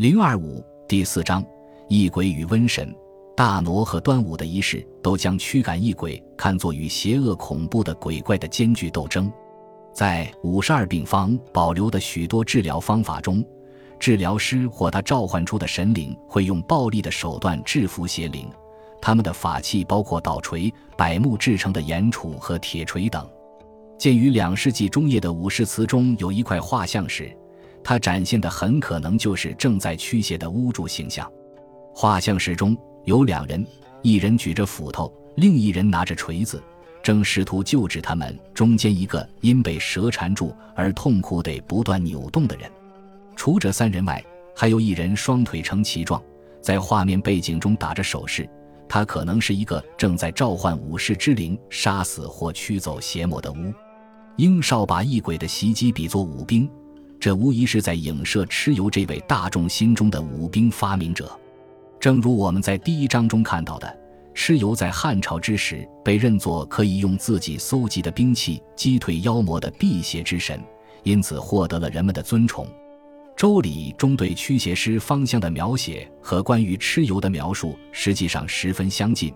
零二五第四章，异鬼与瘟神。大挪和端午的仪式都将驱赶异鬼看作与邪恶恐怖的鬼怪的艰巨斗争。在五十二病方保留的许多治疗方法中，治疗师或他召唤出的神灵会用暴力的手段制服邪灵。他们的法器包括捣锤、柏木制成的岩杵和铁锤等。鉴于两世纪中叶的武士祠中有一块画像时，它展现的很可能就是正在驱邪的巫祝形象。画像石中。有两人，一人举着斧头，另一人拿着锤子，正试图救治他们中间一个因被蛇缠住而痛苦得不断扭动的人。除这三人外，还有一人双腿呈旗状，在画面背景中打着手势。他可能是一个正在召唤武士之灵、杀死或驱走邪魔的巫。英少把异鬼的袭击比作武兵，这无疑是在影射蚩尤这位大众心中的武兵发明者。正如我们在第一章中看到的，蚩尤在汉朝之时被认作可以用自己搜集的兵器击退妖魔的辟邪之神，因此获得了人们的尊崇。《周礼》中对驱邪师方香的描写和关于蚩尤的描述实际上十分相近，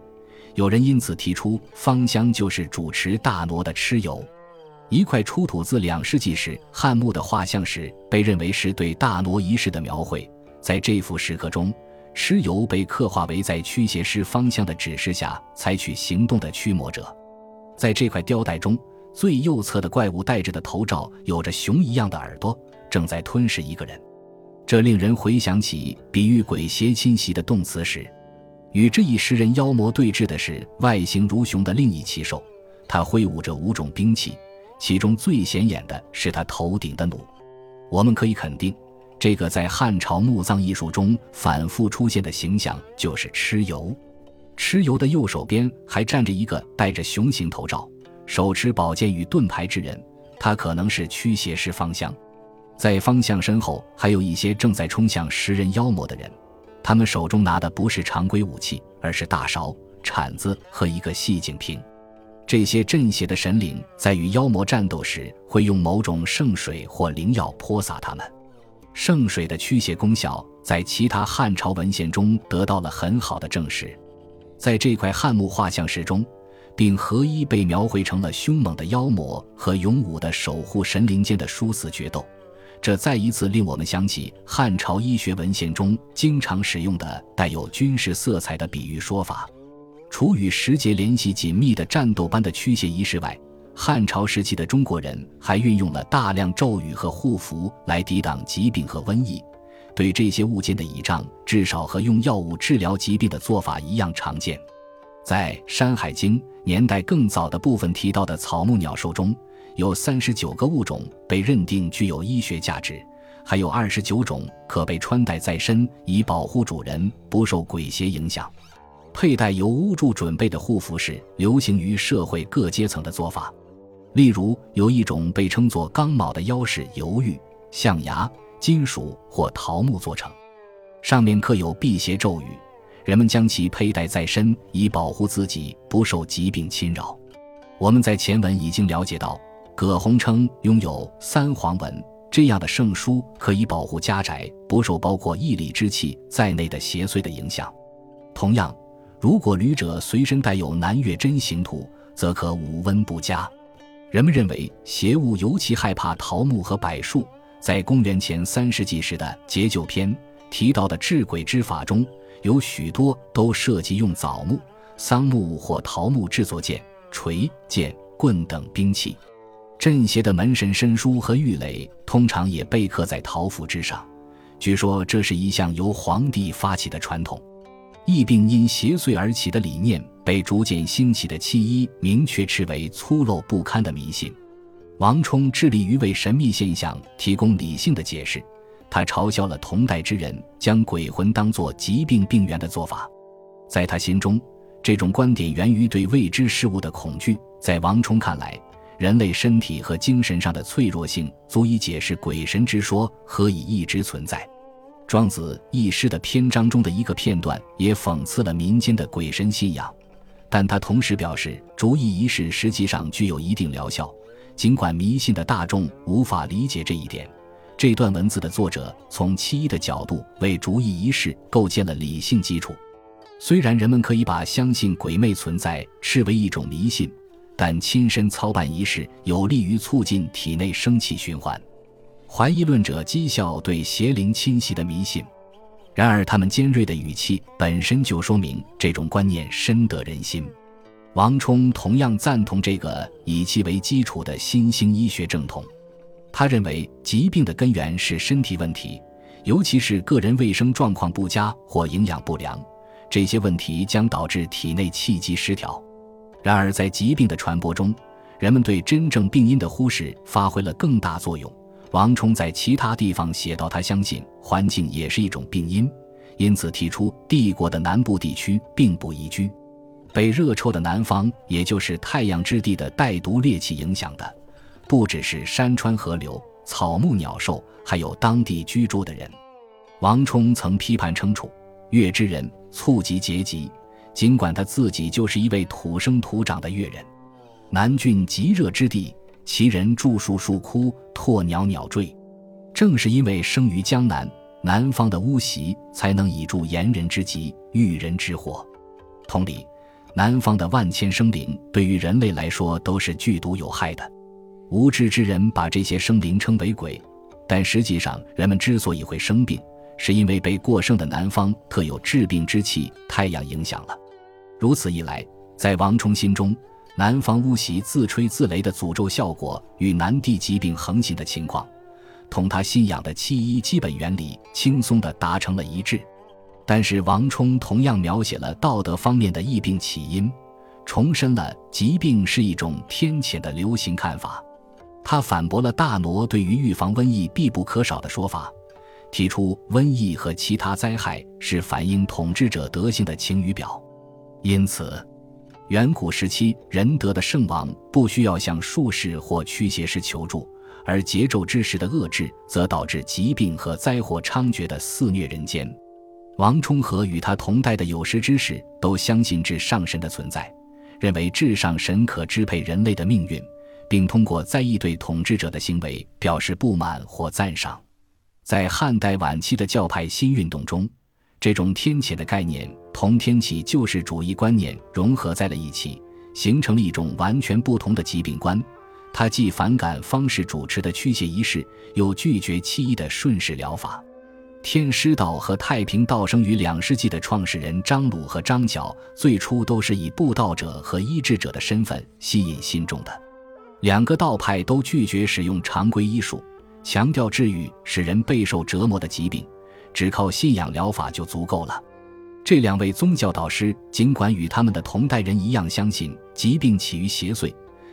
有人因此提出方香就是主持大挪的蚩尤。一块出土自两世纪时汉墓的画像石，被认为是对大挪仪式的描绘。在这幅石刻中。蚩尤被刻画为在驱邪师方向的指示下采取行动的驱魔者，在这块雕带中，最右侧的怪物戴着的头罩有着熊一样的耳朵，正在吞噬一个人。这令人回想起比喻鬼邪侵袭的动词时，与这一食人妖魔对峙的是外形如熊的另一奇兽，它挥舞着五种兵器，其中最显眼的是他头顶的弩。我们可以肯定。这个在汉朝墓葬艺术中反复出现的形象就是蚩尤。蚩尤的右手边还站着一个戴着熊形头罩、手持宝剑与盾牌之人，他可能是驱邪师方向。在方向身后还有一些正在冲向食人妖魔的人，他们手中拿的不是常规武器，而是大勺、铲子和一个细颈瓶。这些镇邪的神灵在与妖魔战斗时，会用某种圣水或灵药泼洒他们。圣水的驱邪功效在其他汉朝文献中得到了很好的证实，在这块汉墓画像石中，并合一被描绘成了凶猛的妖魔和勇武的守护神灵间的殊死决斗。这再一次令我们想起汉朝医学文献中经常使用的带有军事色彩的比喻说法。除与时节联系紧密的战斗般的驱邪仪式外，汉朝时期的中国人还运用了大量咒语和护符来抵挡疾病和瘟疫，对这些物件的倚仗至少和用药物治疗疾病的做法一样常见。在《山海经》年代更早的部分提到的草木鸟兽中，有三十九个物种被认定具有医学价值，还有二十九种可被穿戴在身以保护主人不受鬼邪影响。佩戴由巫祝准备的护符是流行于社会各阶层的做法。例如，有一种被称作刚卯的腰饰，由玉、象牙、金属或桃木做成，上面刻有辟邪咒语，人们将其佩戴在身，以保护自己不受疾病侵扰。我们在前文已经了解到，葛洪称拥有三黄文这样的圣书，可以保护家宅不受包括义理之气在内的邪祟的影响。同样，如果旅者随身带有南岳真形图，则可五温不加。人们认为邪物尤其害怕桃木和柏树。在公元前三世纪时的《解酒篇》提到的治鬼之法中，有许多都涉及用枣木、桑木或桃木制作剑、锤、剑、棍等兵器。镇邪的门神申书和玉垒通常也被刻在桃符之上。据说这是一项由皇帝发起的传统。疫病因邪祟而起的理念，被逐渐兴起的七医明确斥为粗陋不堪的迷信。王充致力于为神秘现象提供理性的解释，他嘲笑了同代之人将鬼魂当作疾病病源的做法。在他心中，这种观点源于对未知事物的恐惧。在王充看来，人类身体和精神上的脆弱性足以解释鬼神之说何以一直存在。庄子一诗的篇章中的一个片段也讽刺了民间的鬼神信仰，但他同时表示，逐意仪式实际上具有一定疗效。尽管迷信的大众无法理解这一点，这段文字的作者从七一的角度为逐一仪式构建了理性基础。虽然人们可以把相信鬼魅存在视为一种迷信，但亲身操办仪式有利于促进体内生气循环。怀疑论者讥笑对邪灵侵袭的迷信，然而他们尖锐的语气本身就说明这种观念深得人心。王充同样赞同这个以其为基础的新兴医学正统。他认为疾病的根源是身体问题，尤其是个人卫生状况不佳或营养不良，这些问题将导致体内气机失调。然而，在疾病的传播中，人们对真正病因的忽视发挥了更大作用。王充在其他地方写道，他相信环境也是一种病因，因此提出帝国的南部地区并不宜居。被热臭的南方，也就是太阳之地的带毒劣气影响的，不只是山川河流、草木鸟兽，还有当地居住的人。王充曾批判称楚越之人猝疾结疾，尽管他自己就是一位土生土长的越人。南郡极热之地，其人著树树枯，唾袅袅坠。正是因为生于江南，南方的巫习才能以助炎人之疾，遇人之祸。同理。南方的万千生灵对于人类来说都是剧毒有害的，无知之人把这些生灵称为鬼，但实际上人们之所以会生病，是因为被过剩的南方特有治病之气太阳影响了。如此一来，在王充心中，南方巫习自吹自擂的诅咒效果与南地疾病横行的情况，同他信仰的气一基本原理轻松地达成了一致。但是王充同样描写了道德方面的疫病起因，重申了疾病是一种天谴的流行看法。他反驳了大挪对于预防瘟疫必不可少的说法，提出瘟疫和其他灾害是反映统治者德性的晴雨表。因此，远古时期仁德的圣王不需要向术士或驱邪师求助，而桀纣之时的恶治则导致疾病和灾祸猖獗的肆虐人间。王充和与他同代的有识之士都相信至上神的存在，认为至上神可支配人类的命运，并通过在意对统治者的行为表示不满或赞赏。在汉代晚期的教派新运动中，这种天谴的概念同天启救世主义观念融合在了一起，形成了一种完全不同的疾病观。他既反感方士主持的驱邪仪式，又拒绝弃医的顺势疗法。天师道和太平道生于两世纪的创始人张鲁和张角，最初都是以布道者和医治者的身份吸引信众的。两个道派都拒绝使用常规医术，强调治愈使人备受折磨的疾病，只靠信仰疗法就足够了。这两位宗教导师尽管与他们的同代人一样相信疾病起于邪祟，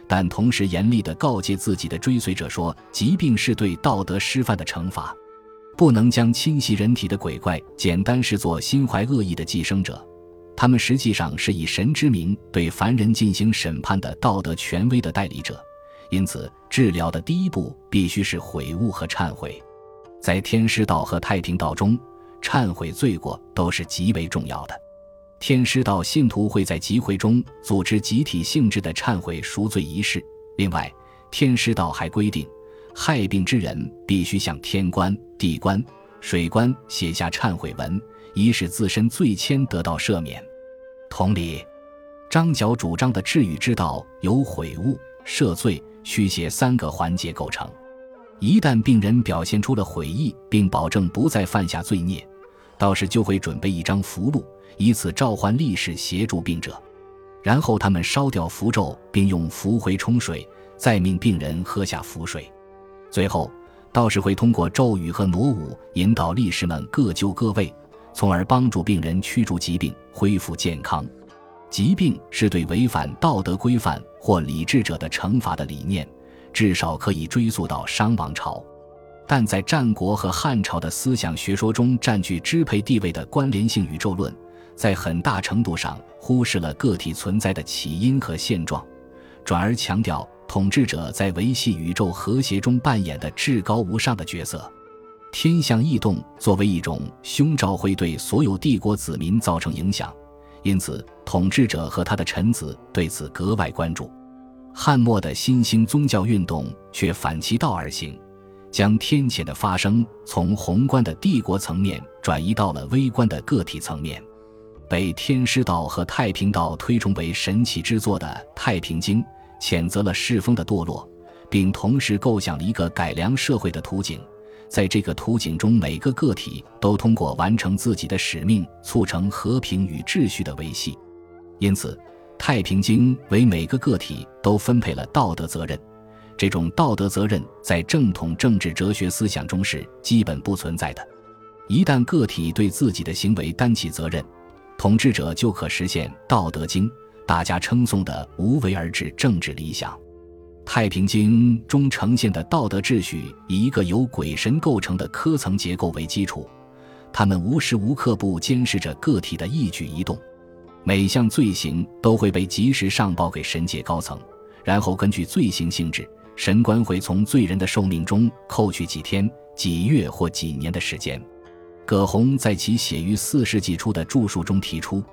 但同时严厉地告诫自己的追随者说，疾病是对道德失范的惩罚。不能将侵袭人体的鬼怪简单视作心怀恶意的寄生者，他们实际上是以神之名对凡人进行审判的道德权威的代理者。因此，治疗的第一步必须是悔悟和忏悔。在天师道和太平道中，忏悔罪过都是极为重要的。天师道信徒会在集会中组织集体性质的忏悔赎罪仪式。另外，天师道还规定。害病之人必须向天官、地官、水官写下忏悔文，以使自身罪愆得到赦免。同理，张角主张的治愈之道由悔悟、赦罪、驱邪三个环节构成。一旦病人表现出了悔意，并保证不再犯下罪孽，道士就会准备一张符箓，以此召唤力士协助病者。然后他们烧掉符咒，并用符灰冲水，再命病人喝下符水。最后，道士会通过咒语和挪舞引导力士们各就各位，从而帮助病人驱逐疾病、恢复健康。疾病是对违反道德规范或理智者的惩罚的理念，至少可以追溯到商王朝。但在战国和汉朝的思想学说中占据支配地位的关联性宇宙论，在很大程度上忽视了个体存在的起因和现状，转而强调。统治者在维系宇宙和谐中扮演的至高无上的角色，天象异动作为一种凶兆，会对所有帝国子民造成影响，因此统治者和他的臣子对此格外关注。汉末的新兴宗教运动却反其道而行，将天谴的发生从宏观的帝国层面转移到了微观的个体层面。被天师道和太平道推崇为神奇之作的《太平经》，谴责了世风的堕落，并同时构想了一个改良社会的图景。在这个图景中，每个个体都通过完成自己的使命，促成和平与秩序的维系。因此，《太平经》为每个个体都分配了道德责任。这种道德责任在正统政治哲学思想中是基本不存在的。一旦个体对自己的行为担起责任，统治者就可实现《道德经》大家称颂的无为而治政治理想。《太平经》中呈现的道德秩序以一个由鬼神构成的科层结构为基础，他们无时无刻不监视着个体的一举一动，每项罪行都会被及时上报给神界高层，然后根据罪行性质，神官会从罪人的寿命中扣去几天、几月或几年的时间。葛洪在其写于四世纪初的著述中提出，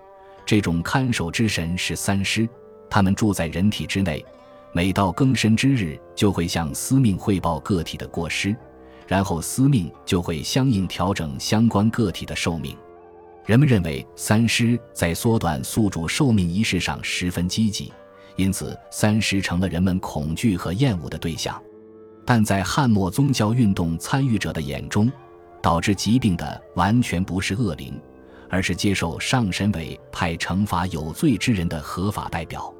这种看守之神是三尸，他们住在人体之内，每到更深之日，就会向司命汇报个体的过失，然后司命就会相应调整相关个体的寿命。人们认为三尸在缩短宿主寿命一事上十分积极，因此三尸成了人们恐惧和厌恶的对象。但在汉末宗教运动参与者的眼中，导致疾病的完全不是恶灵，而是接受上神委派惩罚有罪之人的合法代表。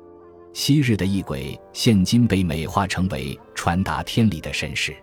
昔日的异鬼，现今被美化成为传达天理的神使。